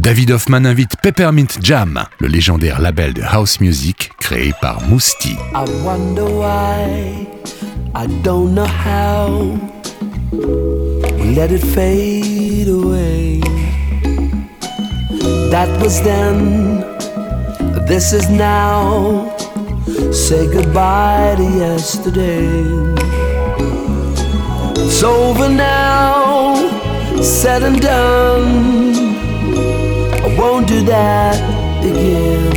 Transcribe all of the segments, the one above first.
David Hoffman invite Peppermint Jam, le légendaire label de house music créé par Mousti. I wonder why, I don't know how. Let it fade away. That was then, this is now. Say goodbye to yesterday. It's over now, said and done. Do that again.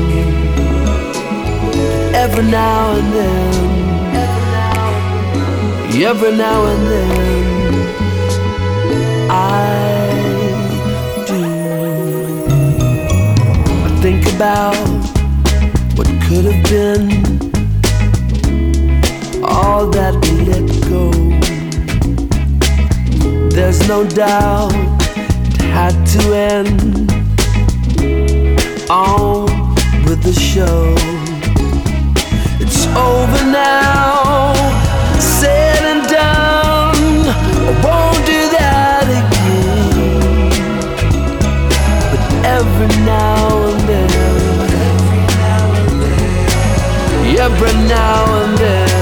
Every now and then, every now and then, I do. I think about what could have been, all that we let go. There's no doubt it had to end. On with the show. It's over now, said and done. I won't do that again. But every now and then, every now and then, I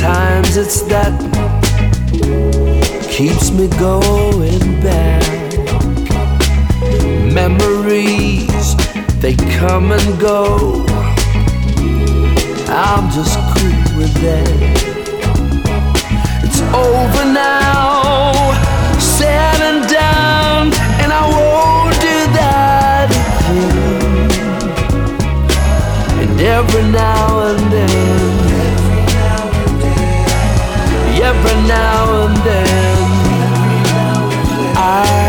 sometimes it's that. Keeps me going back. Memories, they come and go. I'm just cool with that. It's over now, said and done, and I won't do that again. And every now and then, every now and then, I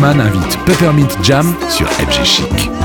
Invite Peppermint Jam sur FG Chic.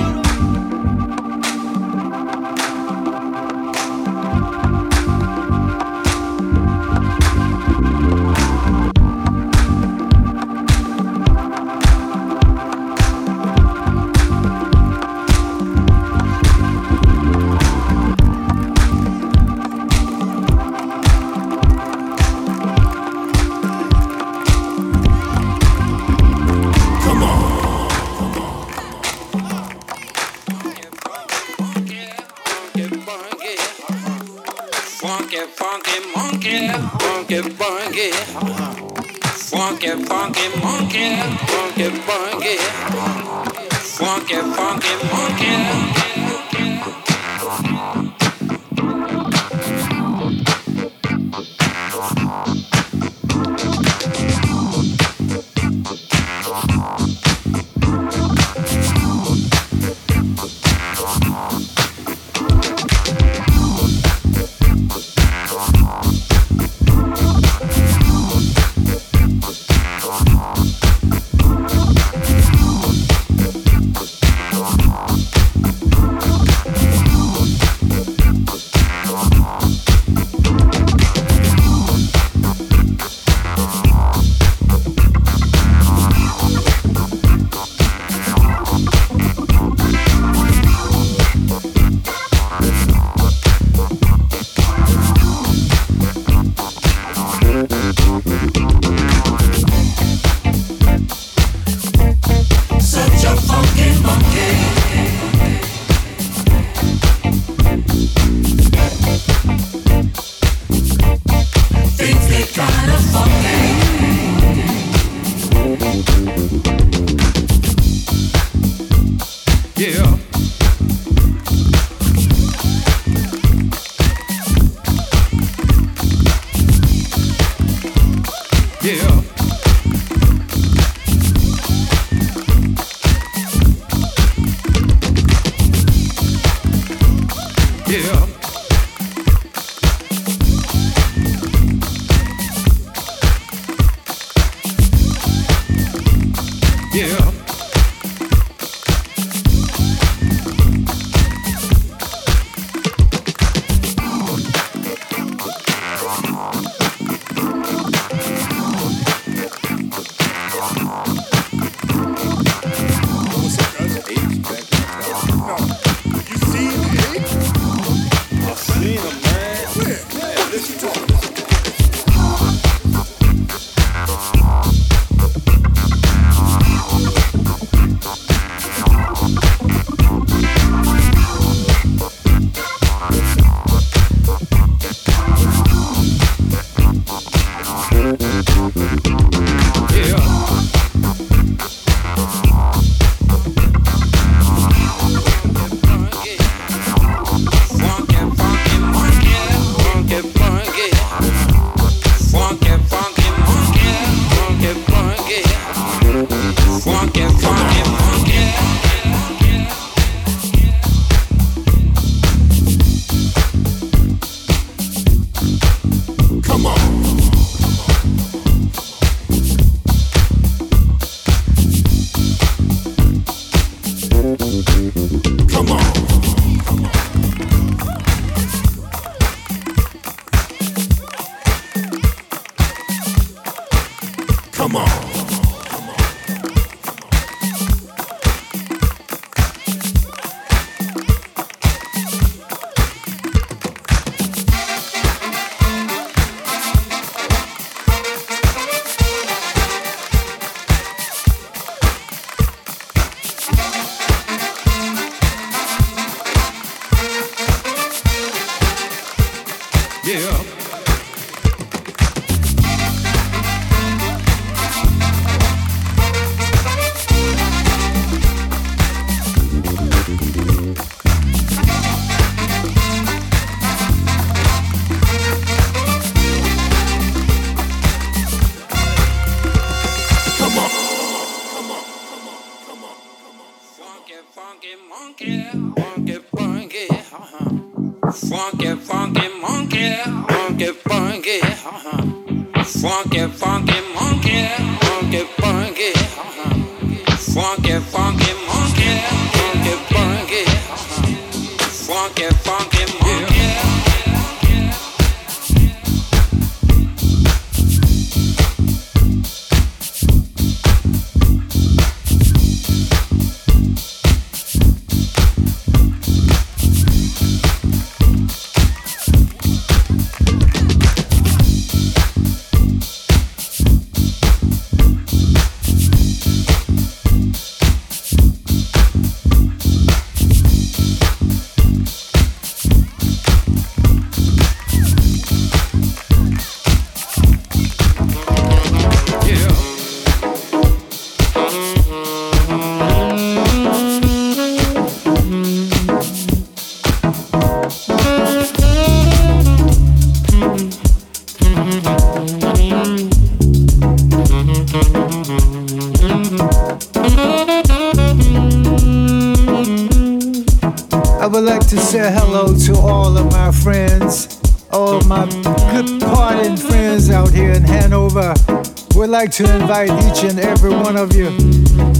Like to invite each and every one of you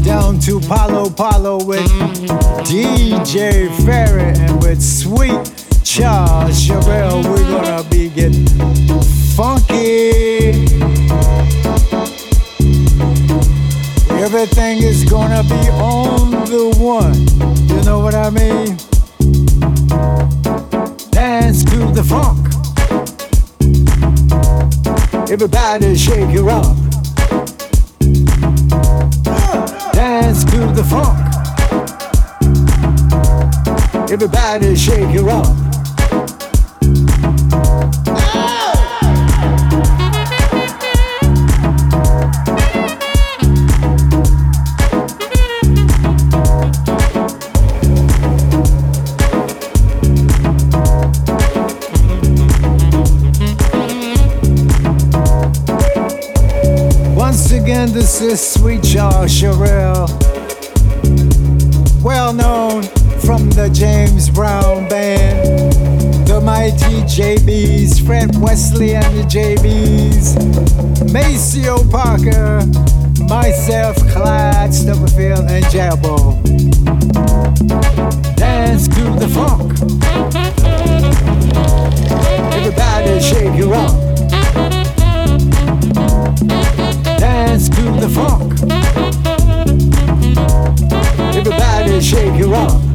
down to Palo Palo with DJ Ferry and with Sweet Charles Sherrill. We're gonna be getting funky. Everything is gonna be on the one. You know what I mean? Dance to the funk. Everybody shake it up. Everybody shake it up. this is Sweet Charles Sherrill. The James Brown Band, the mighty JBs, Fred Wesley and the JBs, Maceo Parker, myself, Clyde Stubblefield, and Jabo. Dance to the funk. Everybody shake your up. dance to the funk. Everybody shake your rump.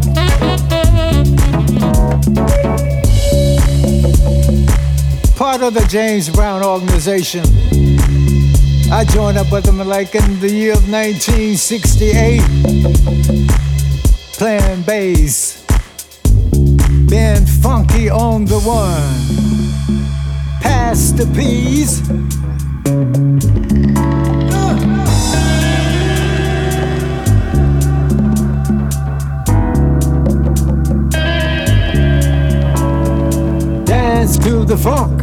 Part of the James Brown organization. I joined up with them like in the year of 1968, playing bass, being funky on the one. Pass the peas. Dance to the funk.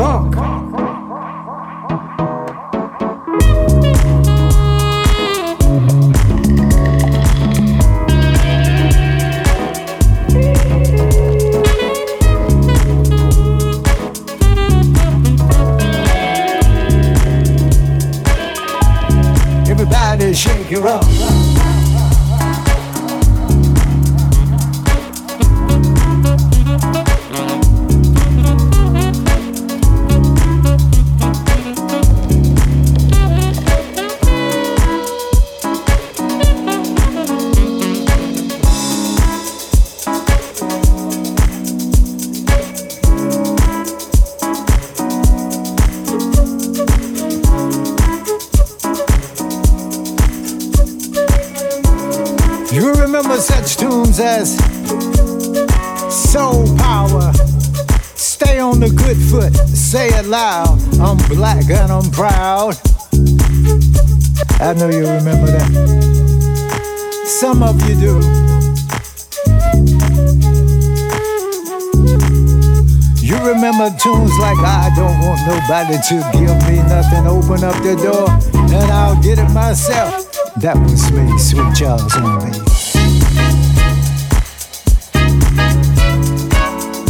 Dance nobody to give me nothing. Open up the door and I'll get it myself. That was me, Sweet Charles on me.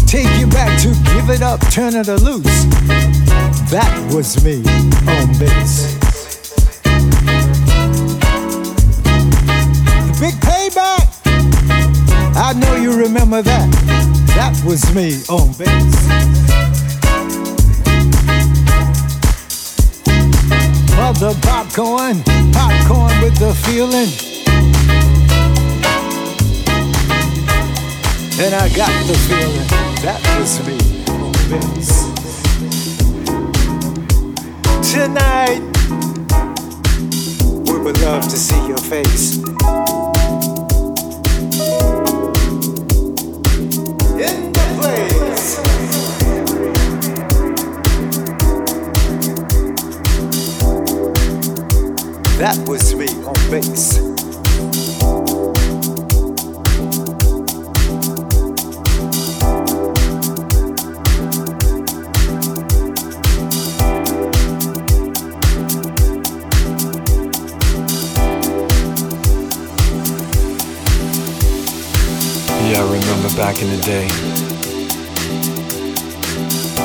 Take you back to give it up, turn it loose. That was me on bass. Big payback. I know you remember that. That was me on bass. Mother popcorn, popcorn with the feeling. And I got the feeling. That was me, Vince. Tonight, we would love to see your face. That was me on bass. Yeah, I remember back in the day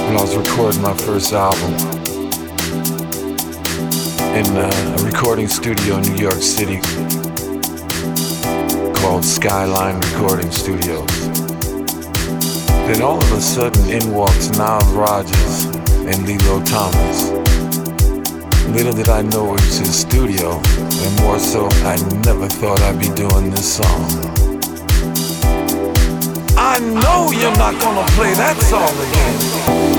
when I was recording my first album in a recording studio in New York City called Skyline Recording Studios. Then all of a sudden in walks Nile Rodgers and Lillo Thomas. Little did I know it was his studio, and more so, I never thought I'd be doing this song. I know you're not gonna play that song again.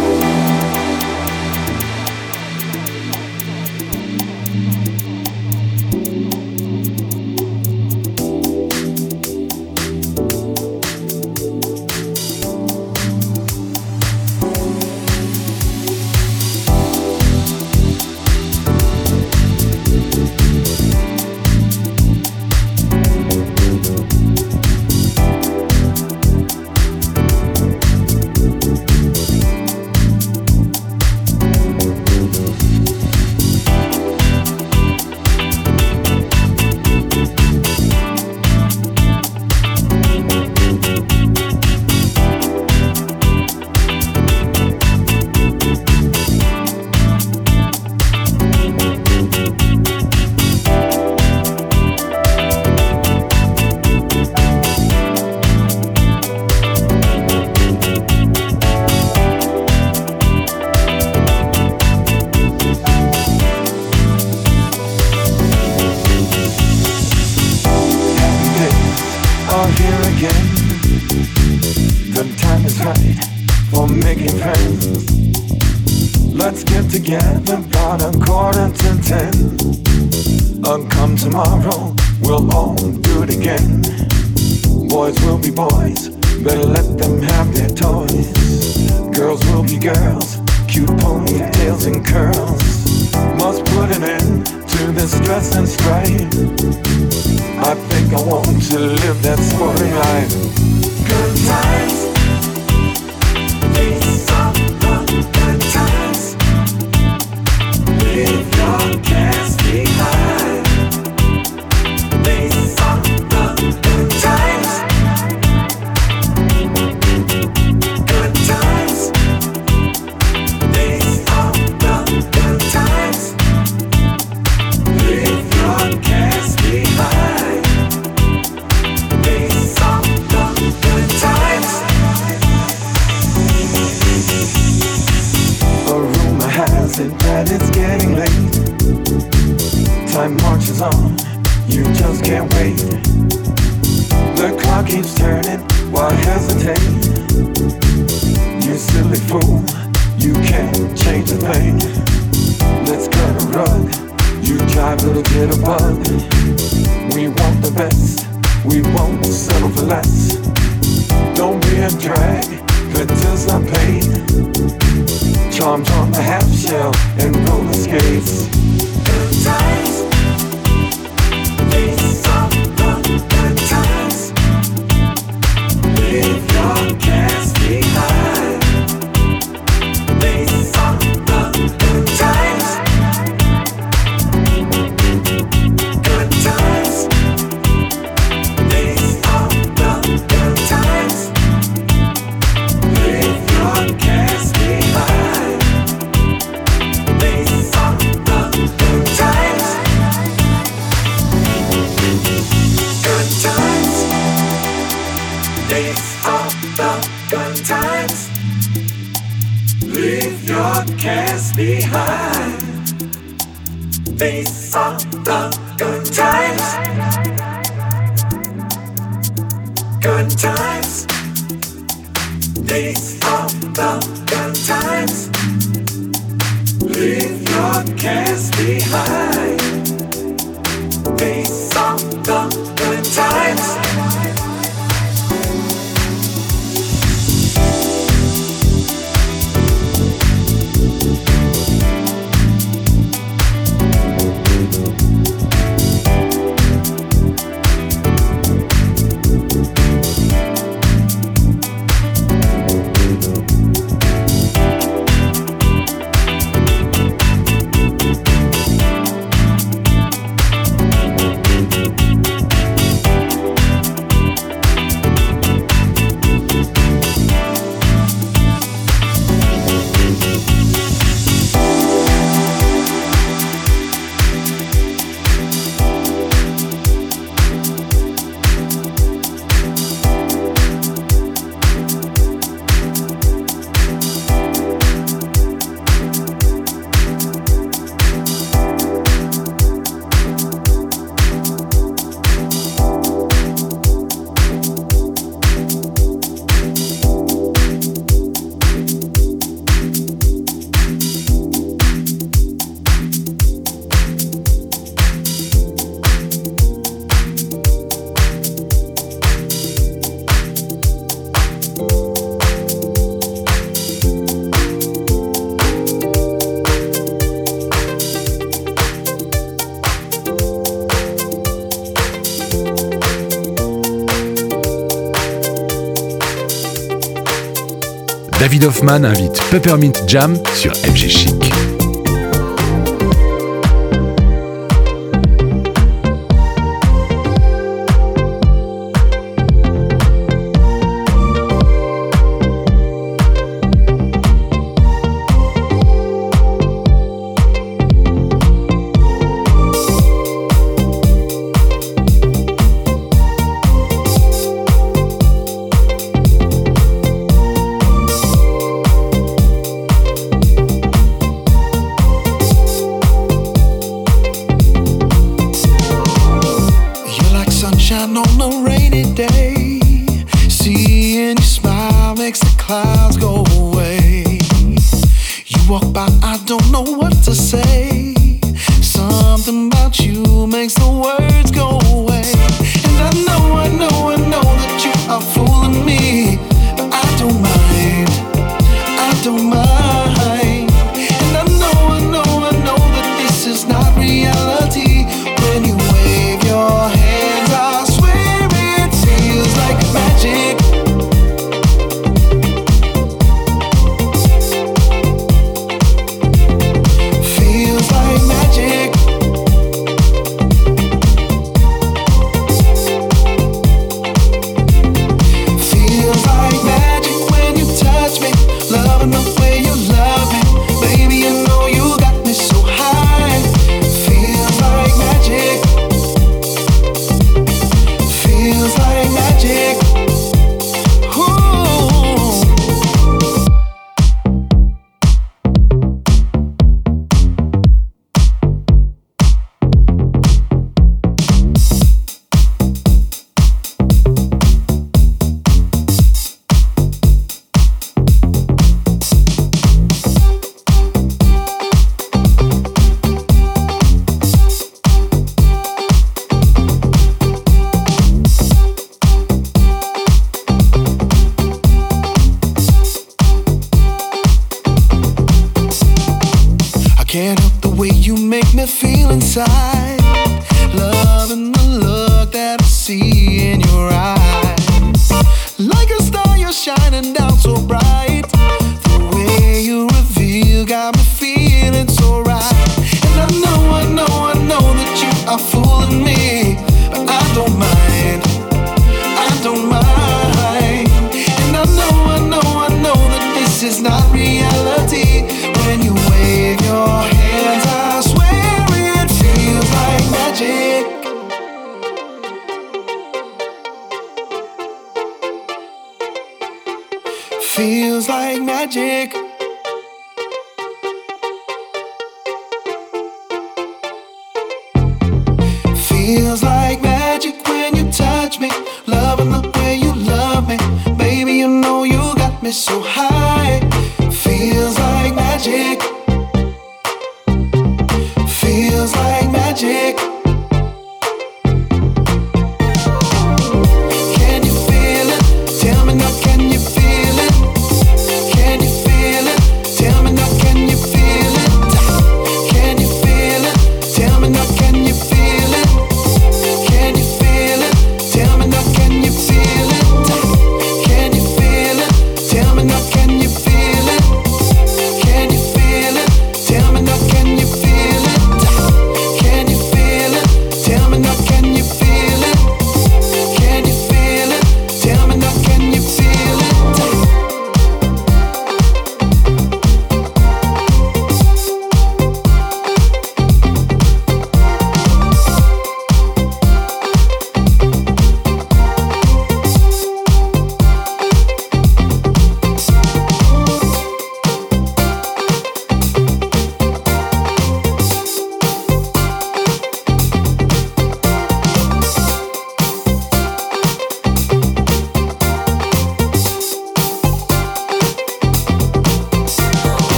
Hoffman invite Peppermint Jam sur FG Chic.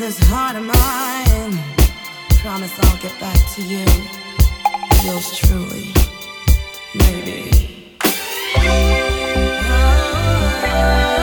this heart of mine. Promise I'll get back to you. Yours truly. Maybe. Oh.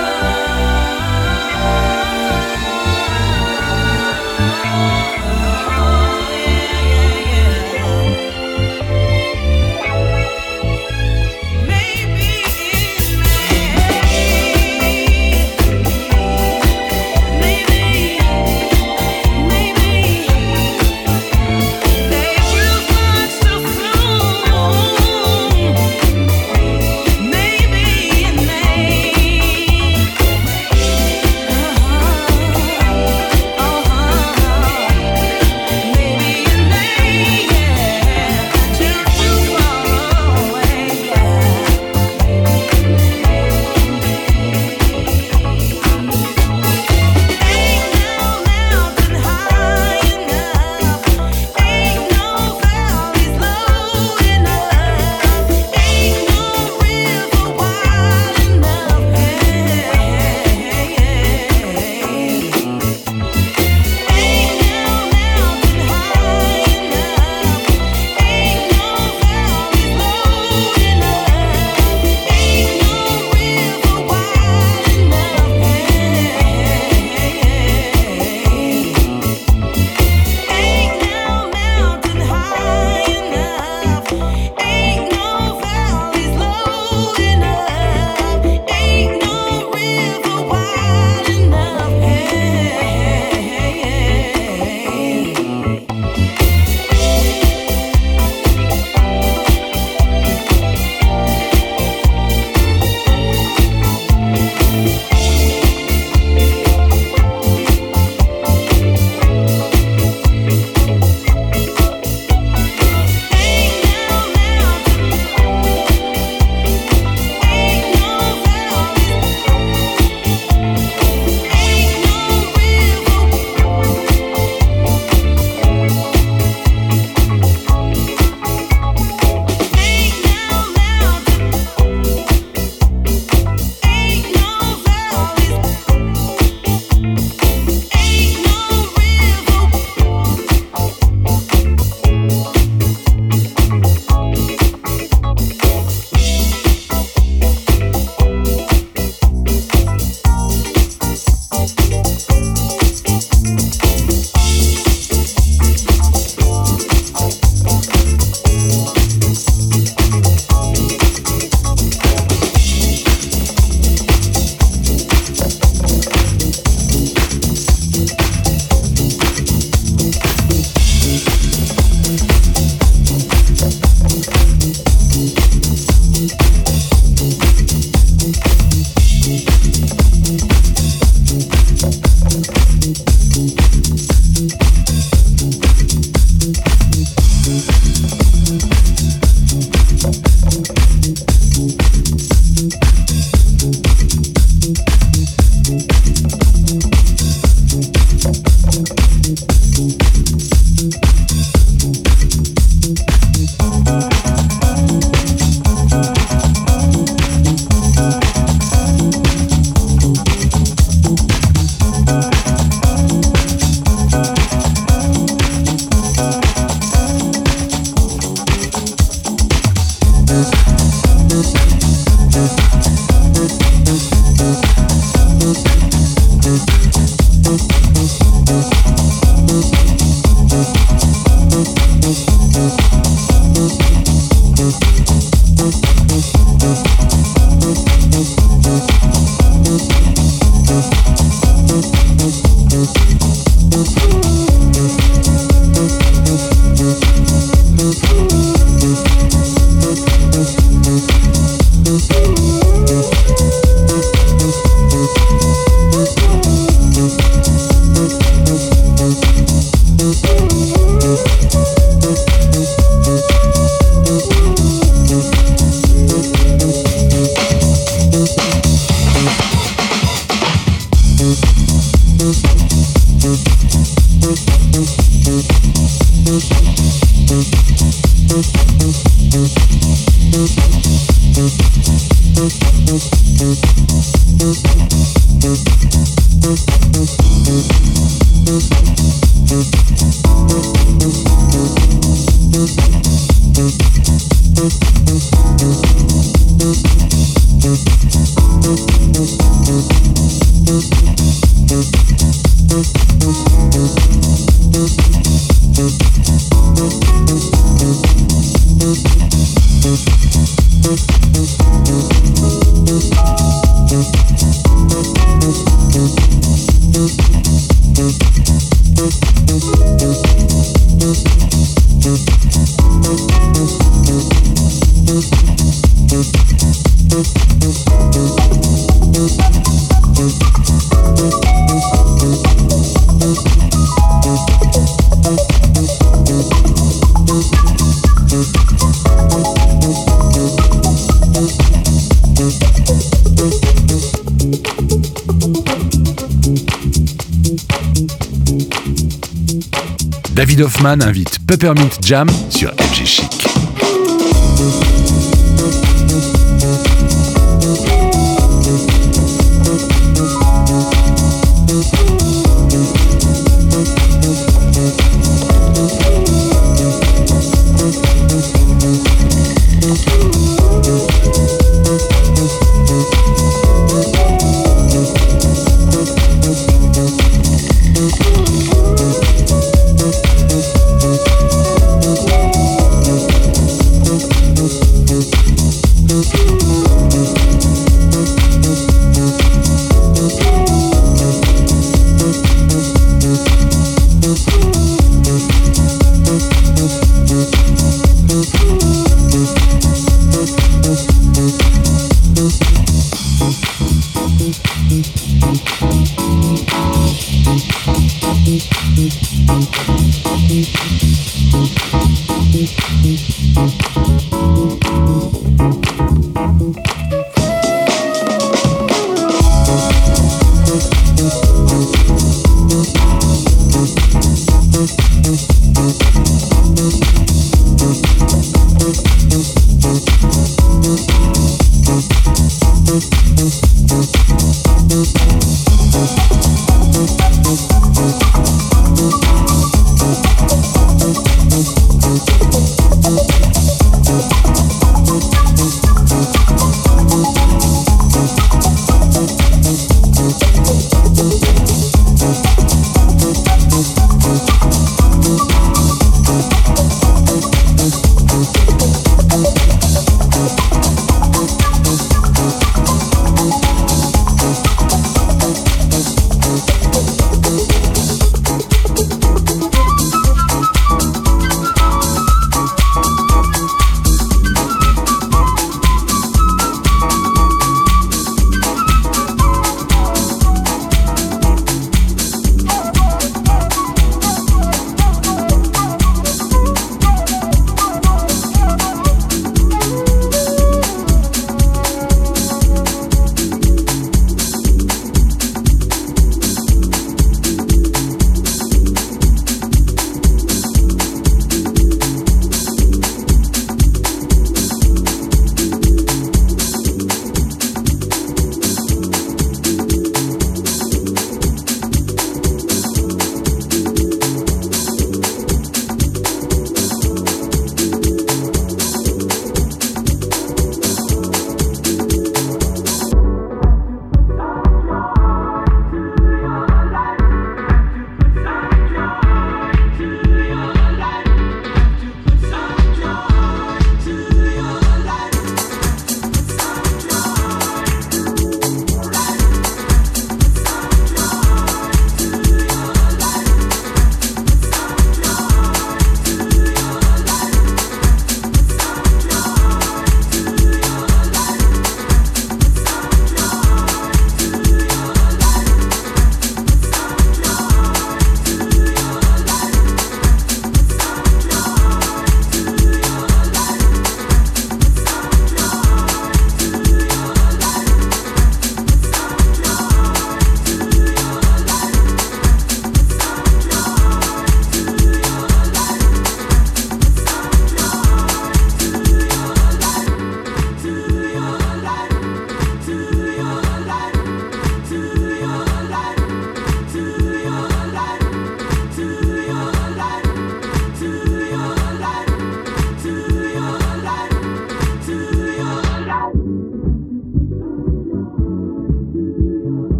Invite Peppermint Jam sur FG Chic.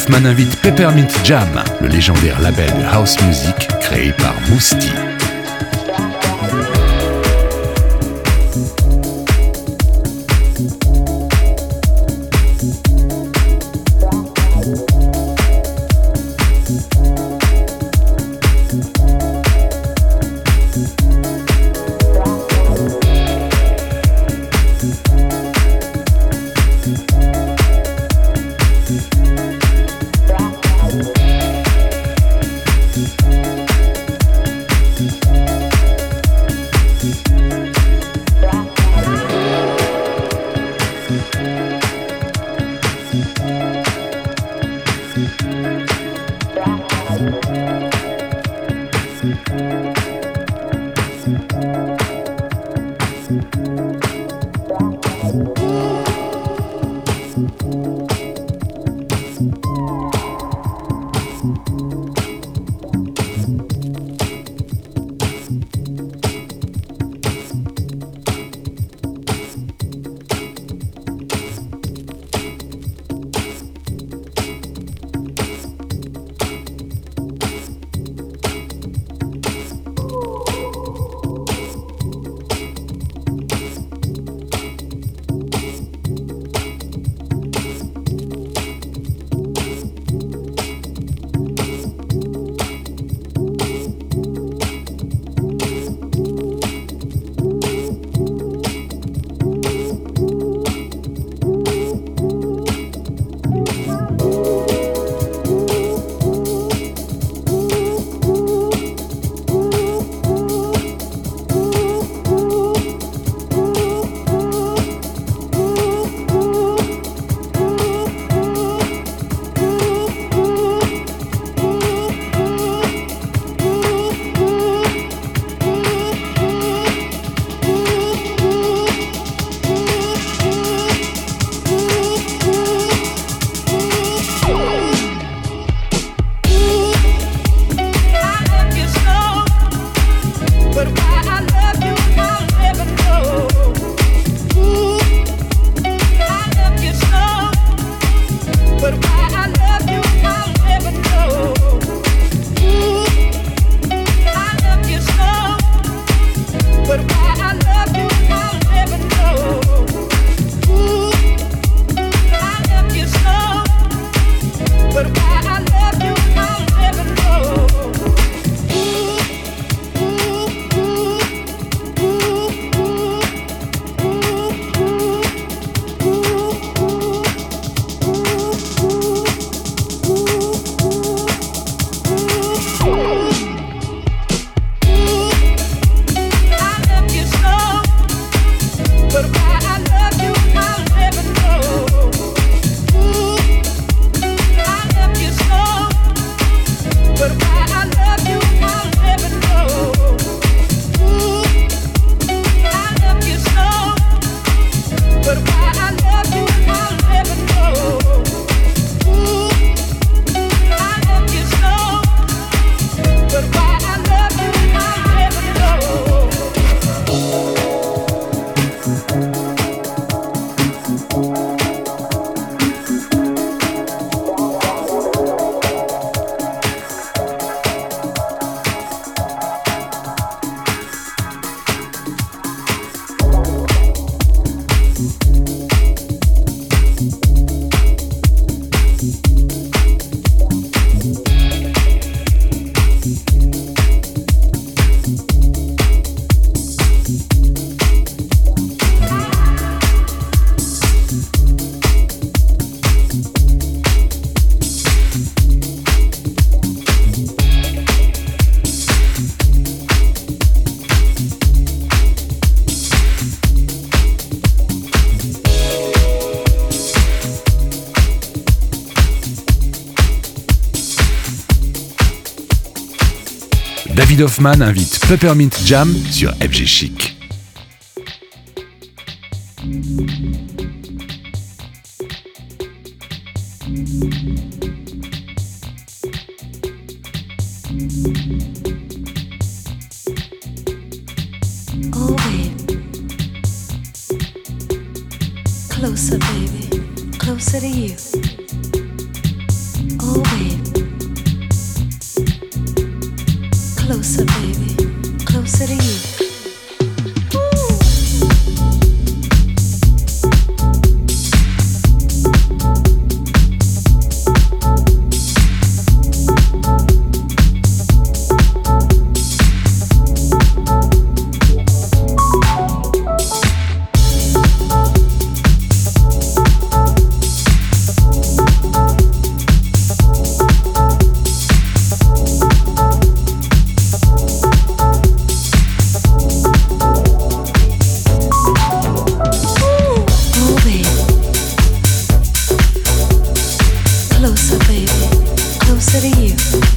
Hoffman invite Peppermint Jam, le légendaire label de house music créé par Mousti. Hoffman invite Peppermint Jam sur FG Chic. to.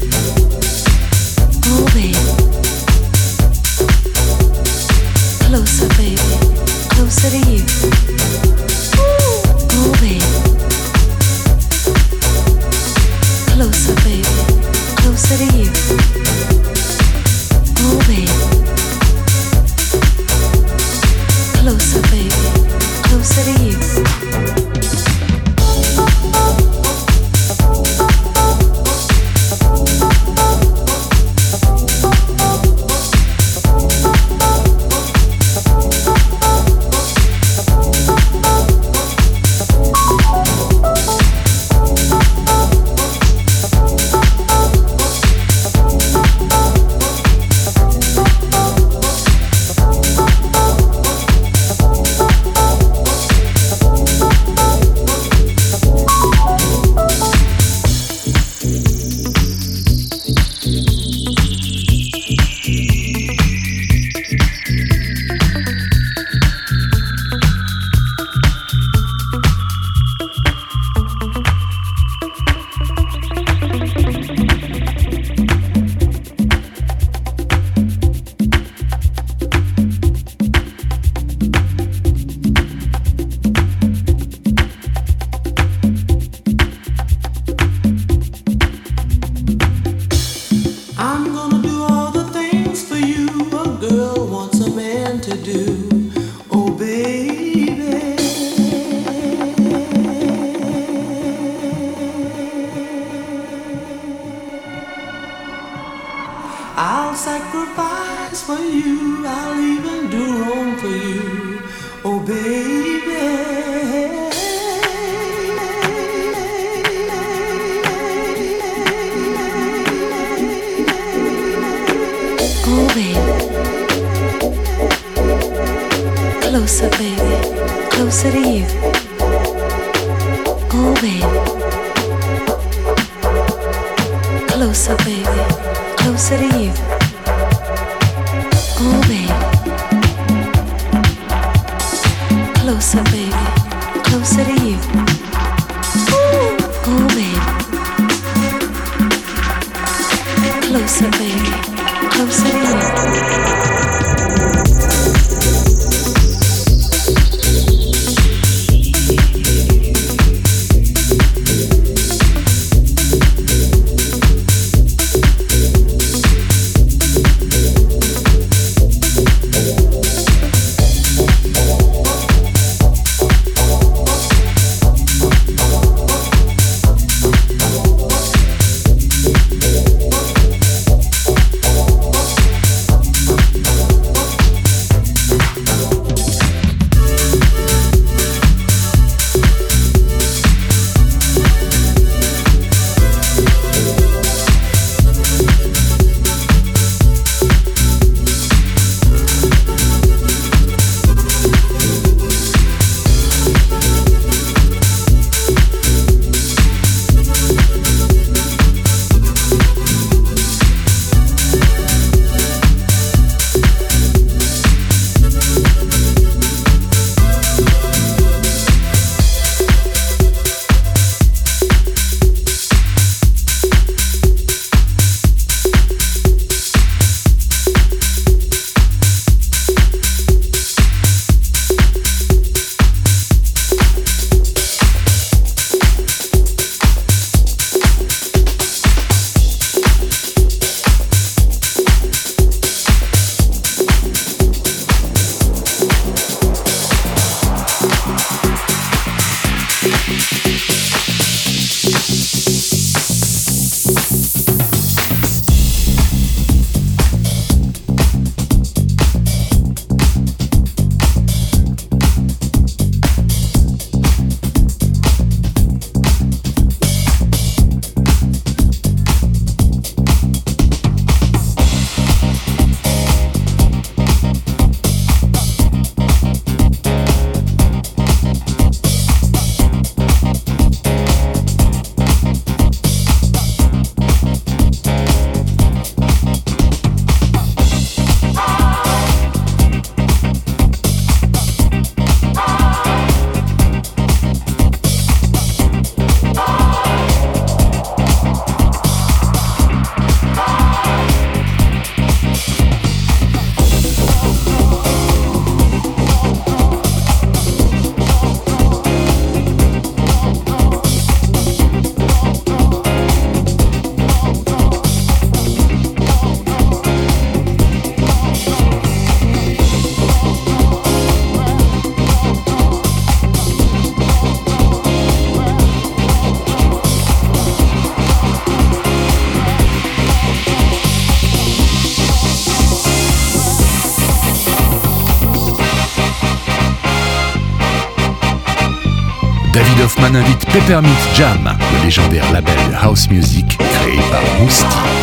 Peppermint Jam, le légendaire label de house music créé par Mousty.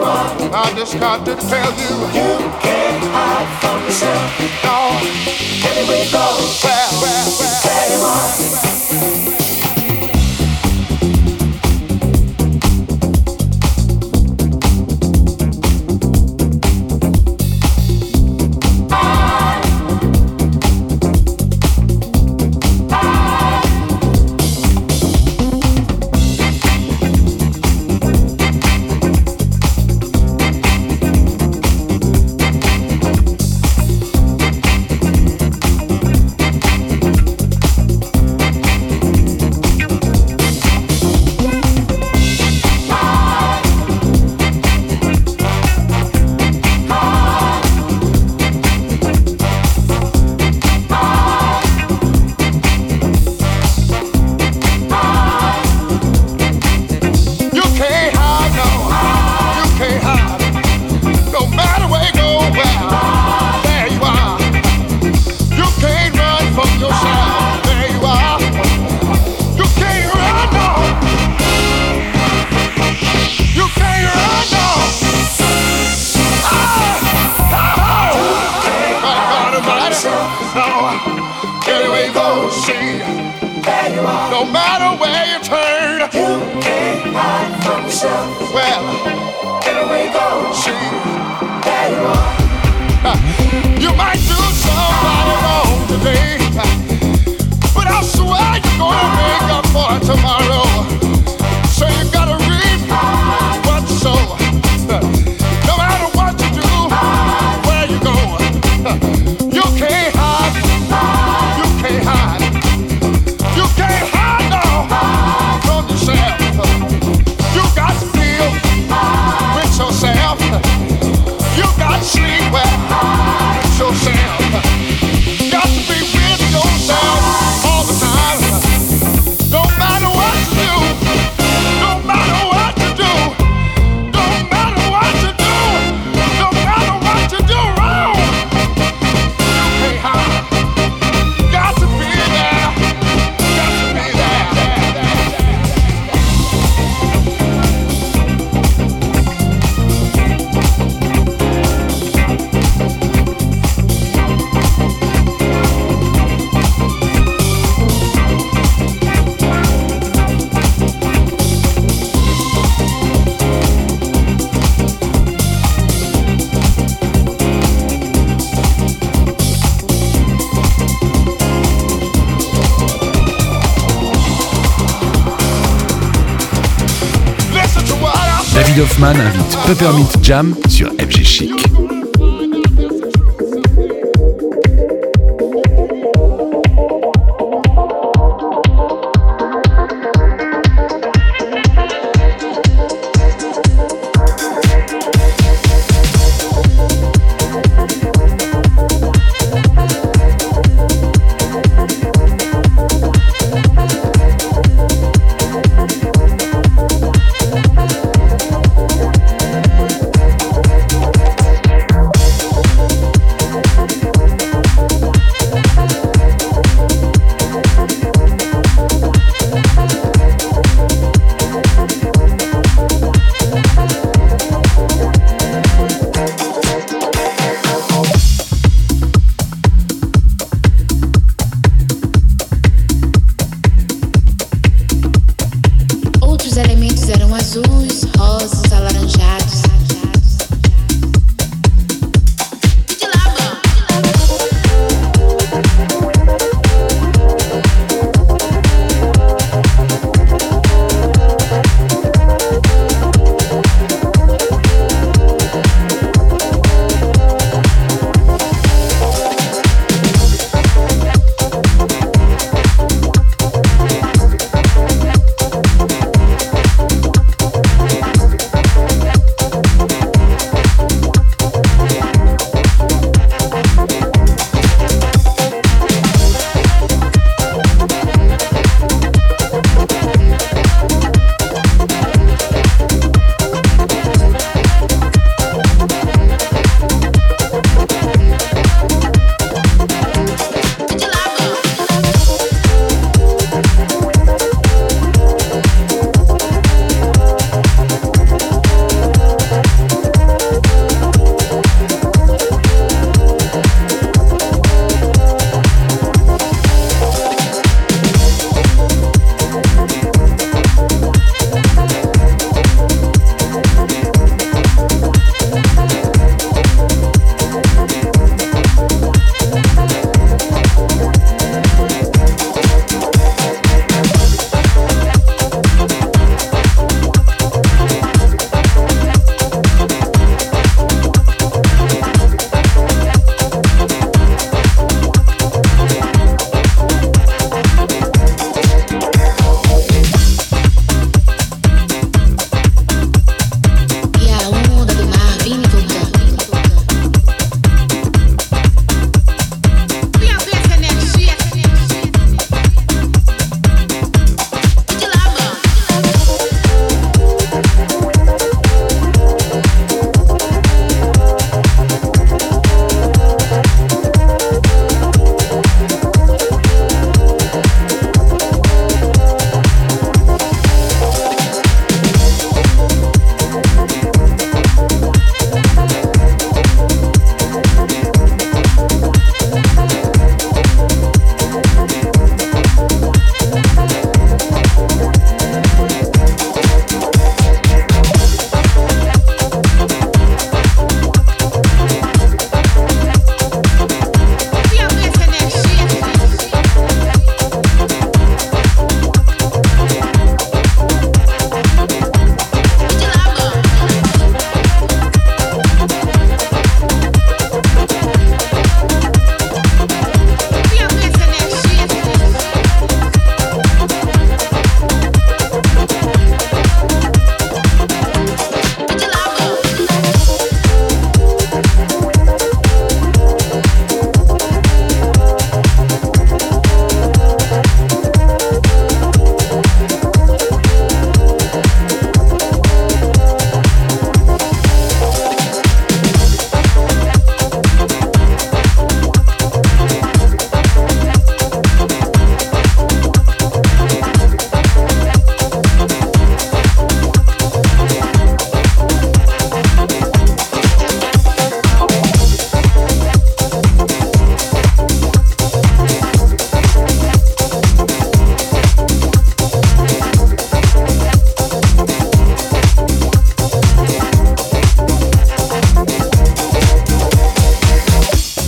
I just got to tell you, you can't hide from yourself. No, everywhere you go, well, well, well, Peppermint Jam sur FG Chic.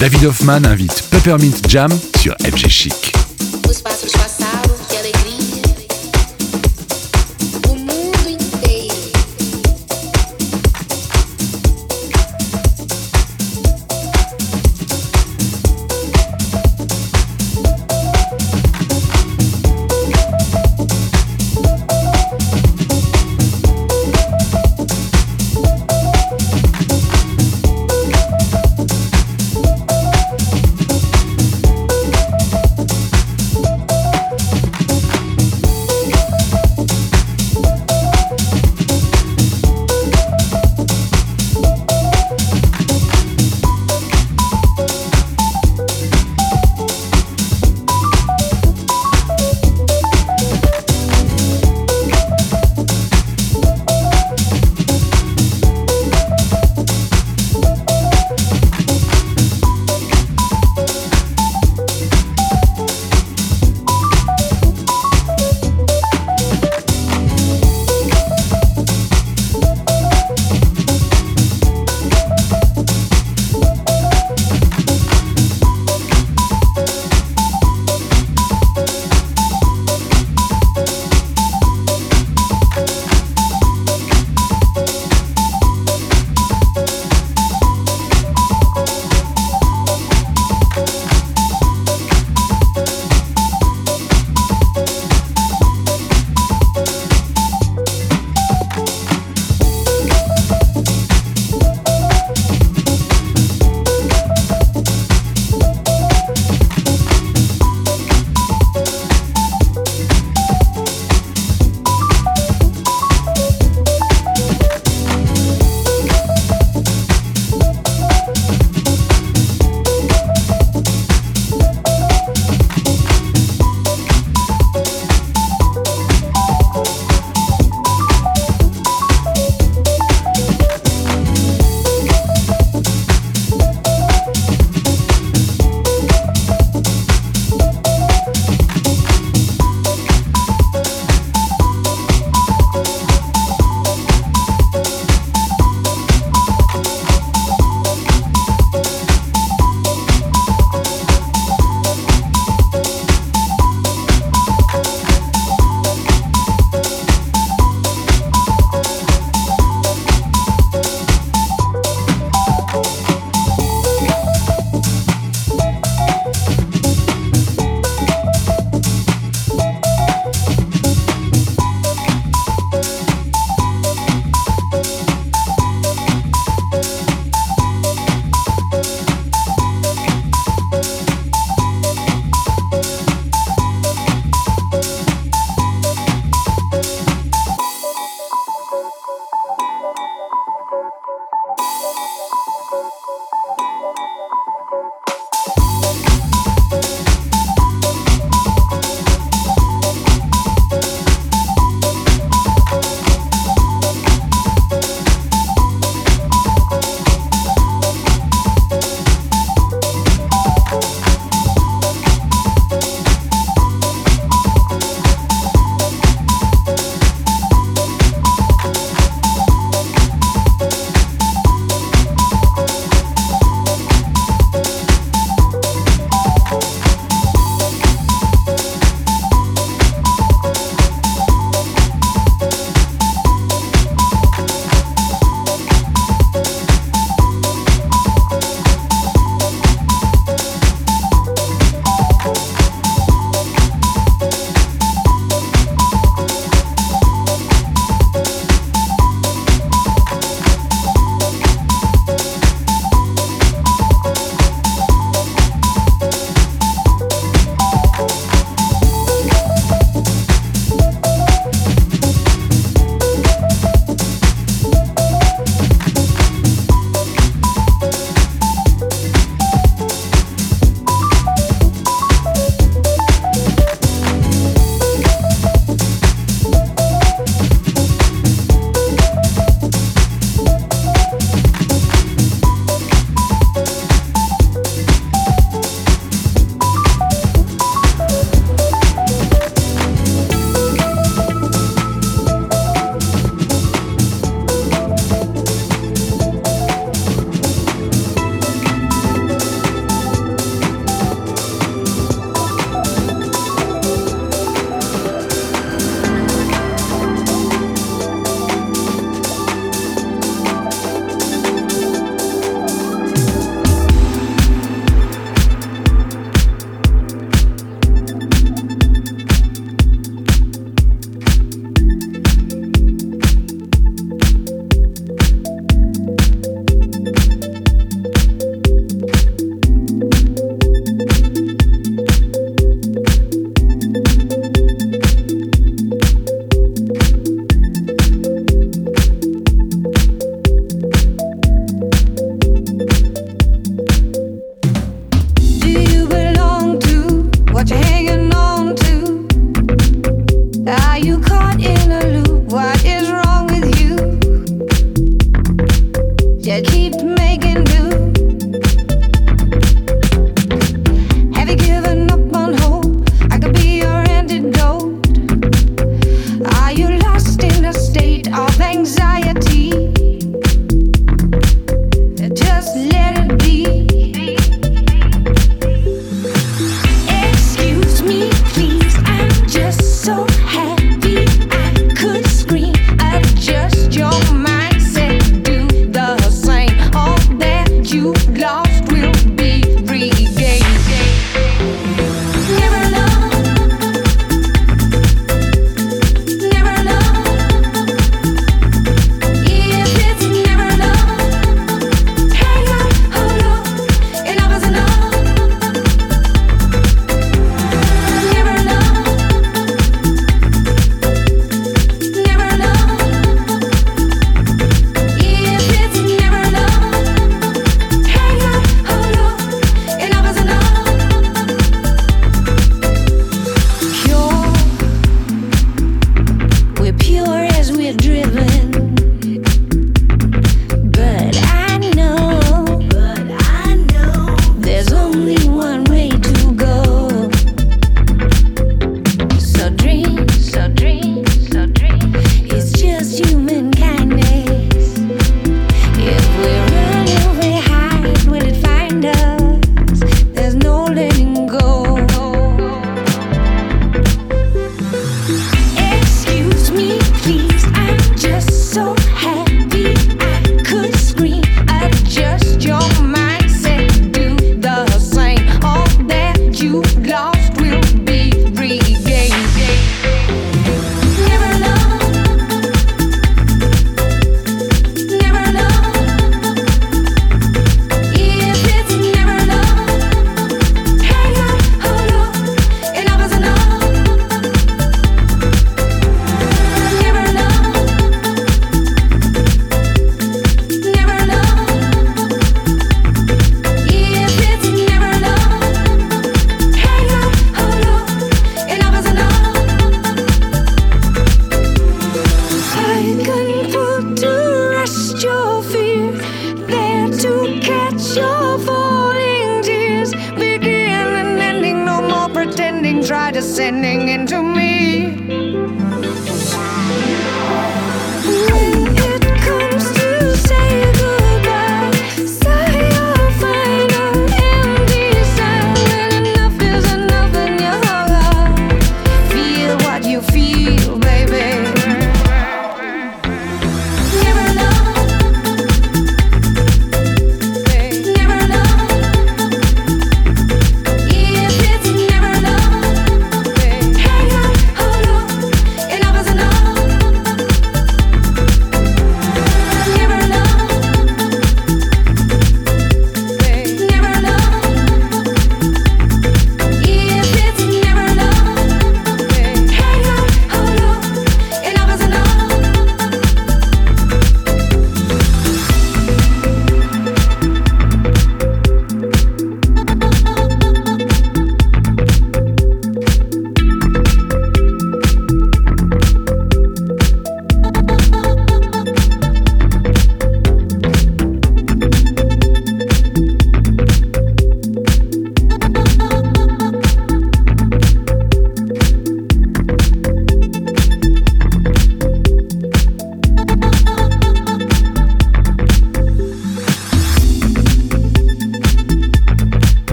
David Hoffman invite Peppermint Jam sur FG Chic.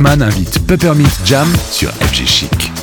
Hoffman invite Peppermint Jam sur FG Chic.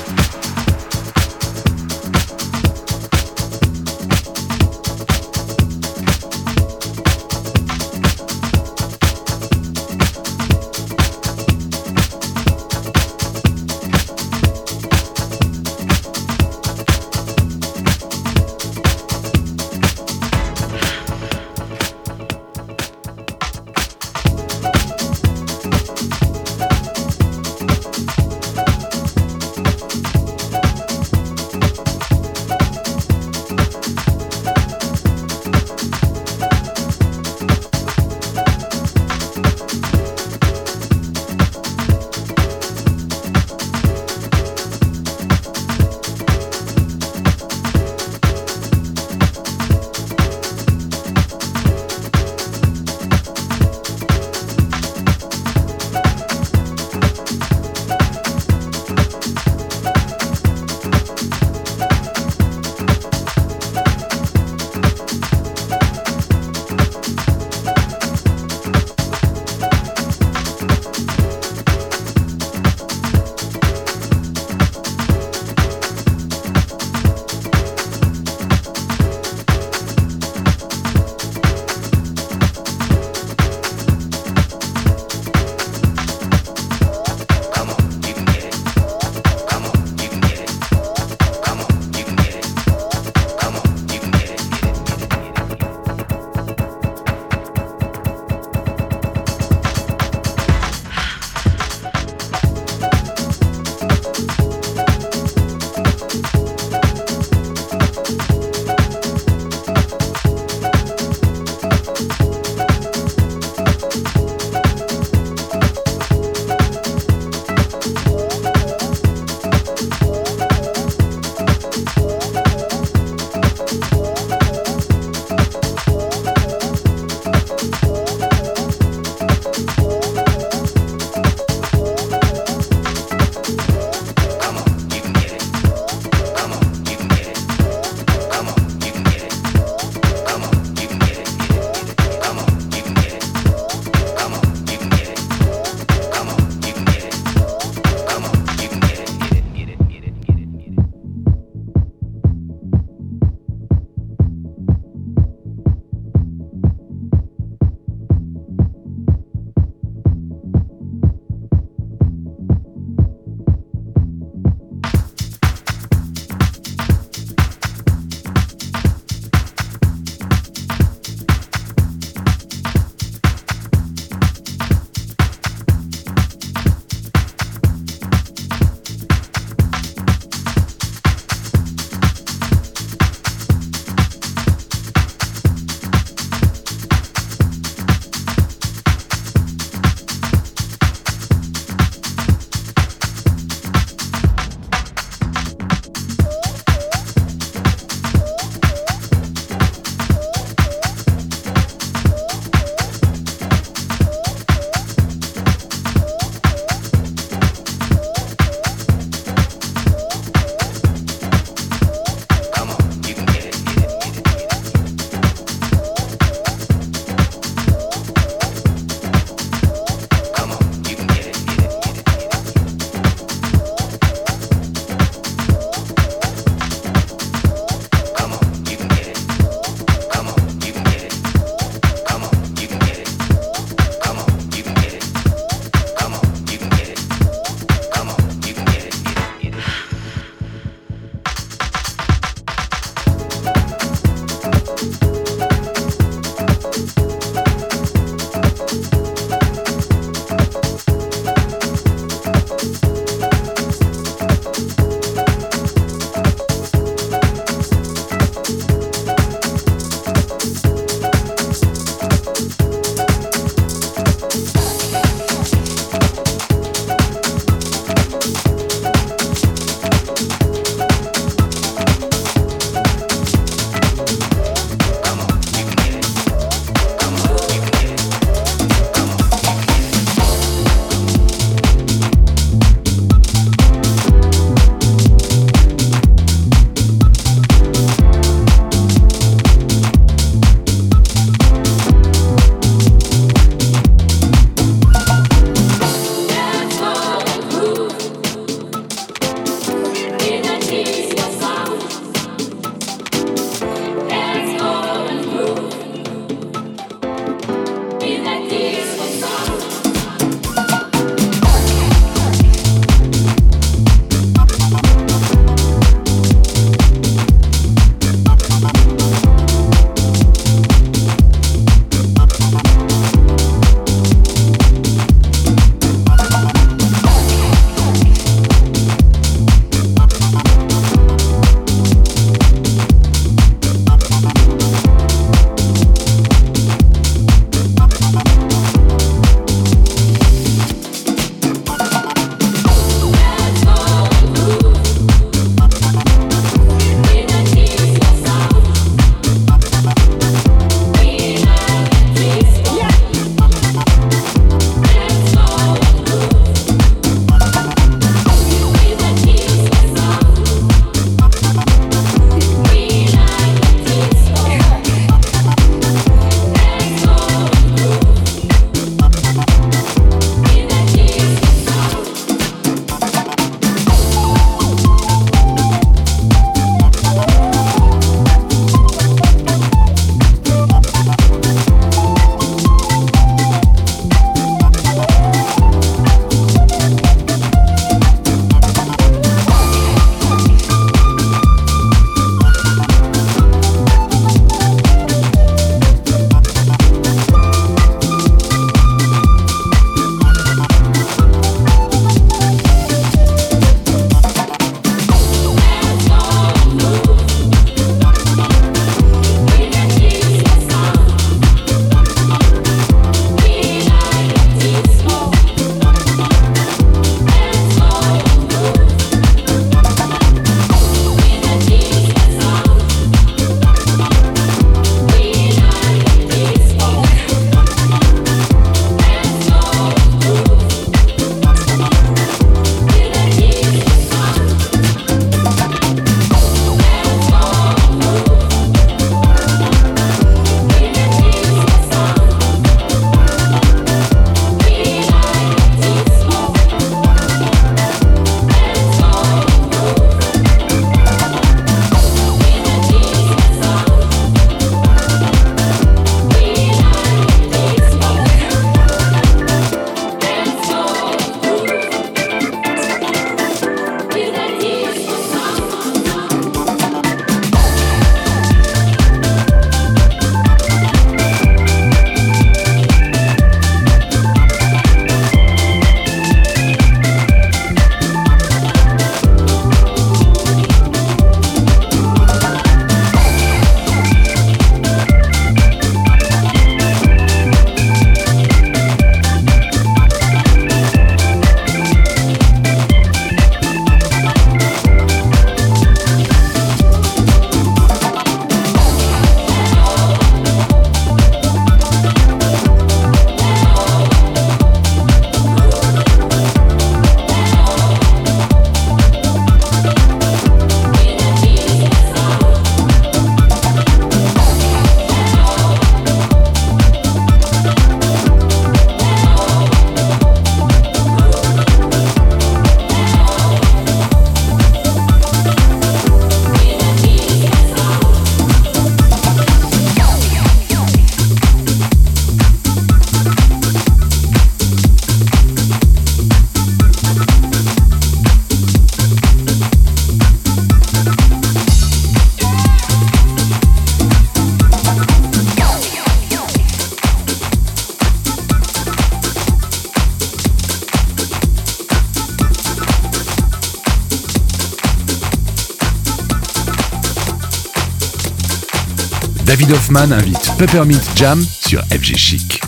David Hoffman invite Peppermint Jam sur FG Chic.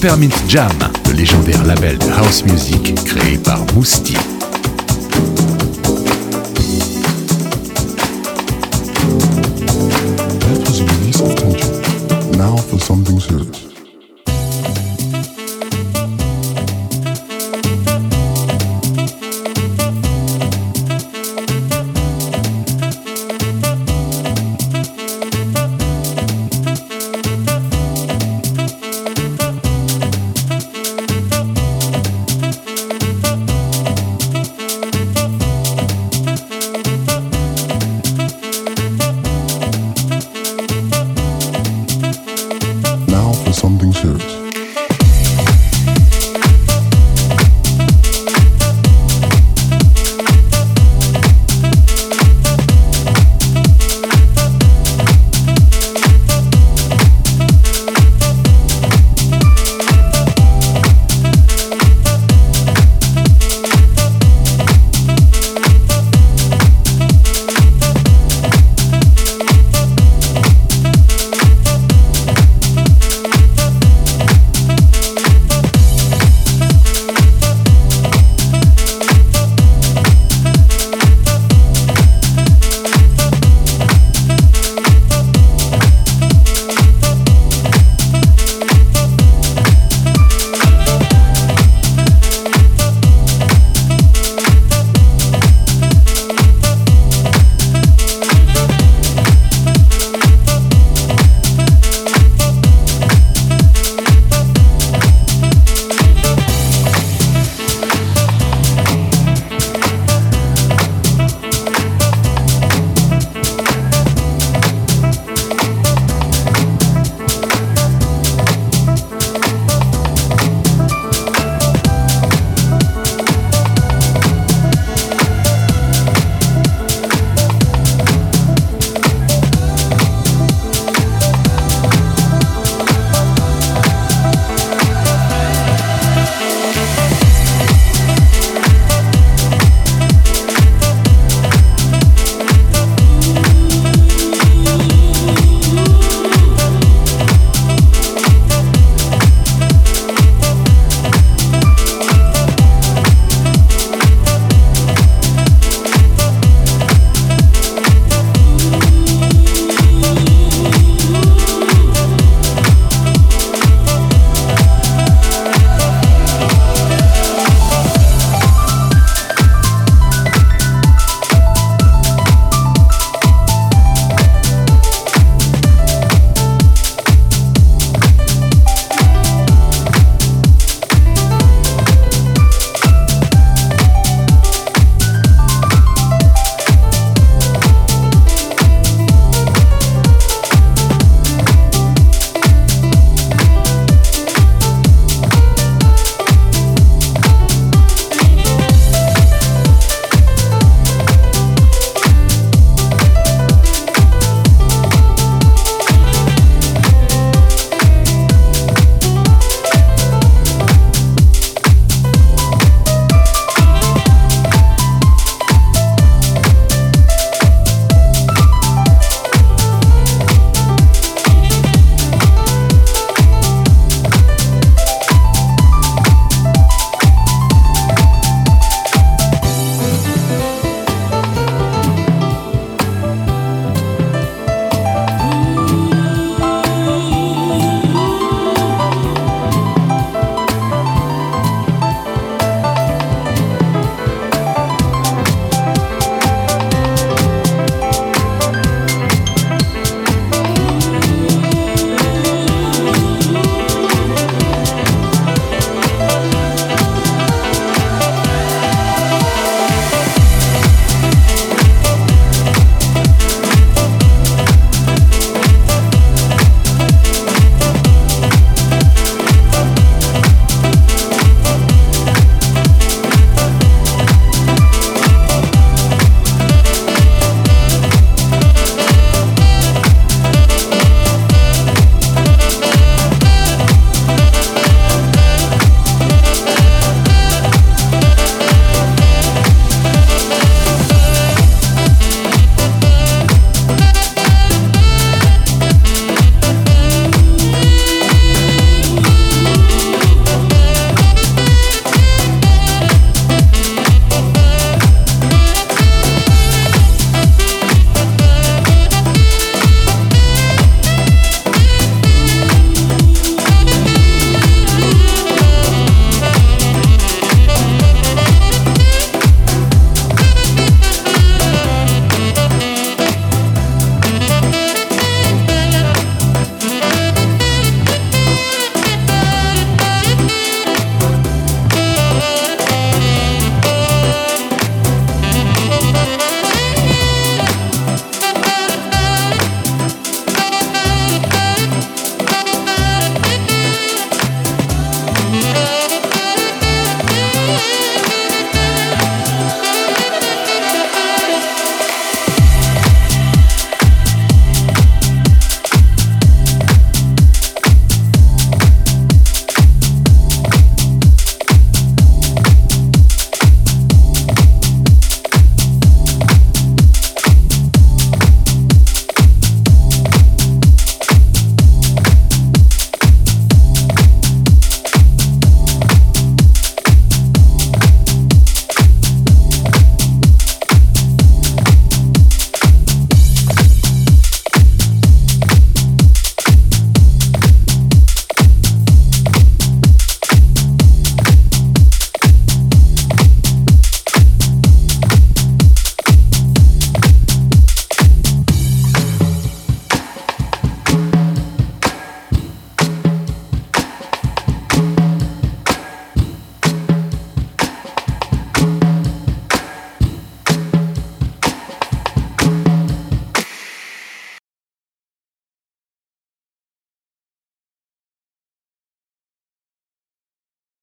Peppermint Jam, le légendaire label de house music créé par Mousty.